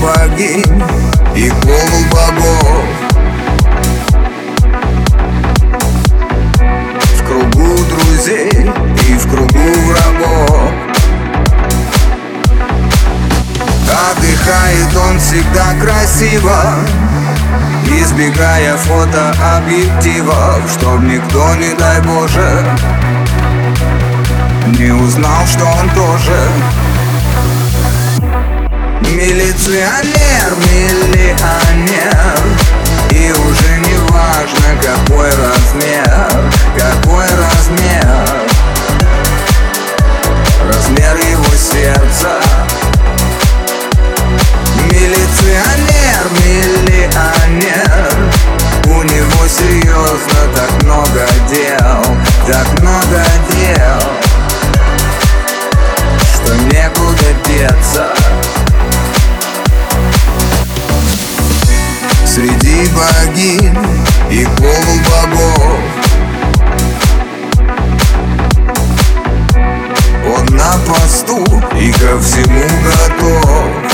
богинь и полубогов В кругу друзей и в кругу врагов. Отдыхает он всегда красиво Избегая фотообъективов Чтоб никто, не дай Боже Не узнал, что он тоже Милиционер, миллионер. И уже не важно, какой размер Какой размер. Размер его сердца. Милиционер, миллионер. У него серьезно так много дел Так много дел Среди богинь и полубогов. Он на посту и ко всему готов.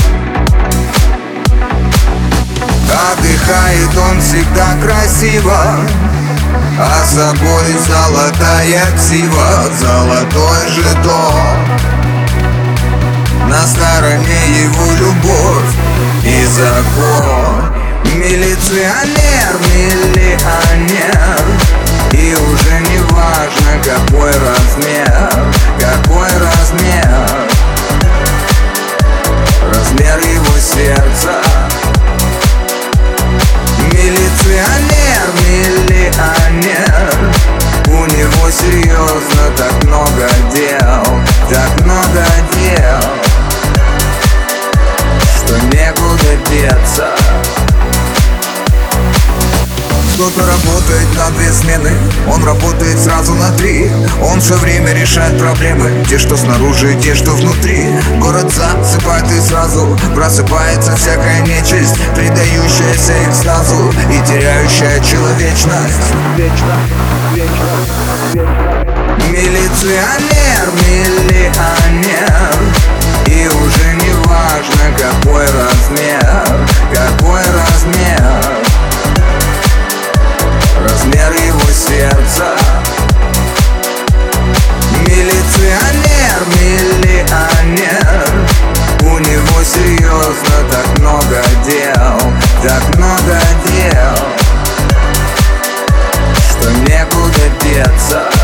Отдыхает он всегда красиво А собой золотая ксива Золотой жетон На стороне его любовь и закон Милиционер, миллионер. И уже не важно какой размер Какой размер. Размер его сердца. Милиционер, миллионер. У него серьезно так много дел Так много дел Что некуда деться кто-то работает на две смены. Он работает сразу на три. Он все время решает проблемы. Те, что снаружи, те, что внутри. Город засыпает и сразу Просыпается всякая нечисть Предающаяся экстазу И теряющая человечность. Милиционер, миллионер серьезно так много дел Так много дел Что некуда деться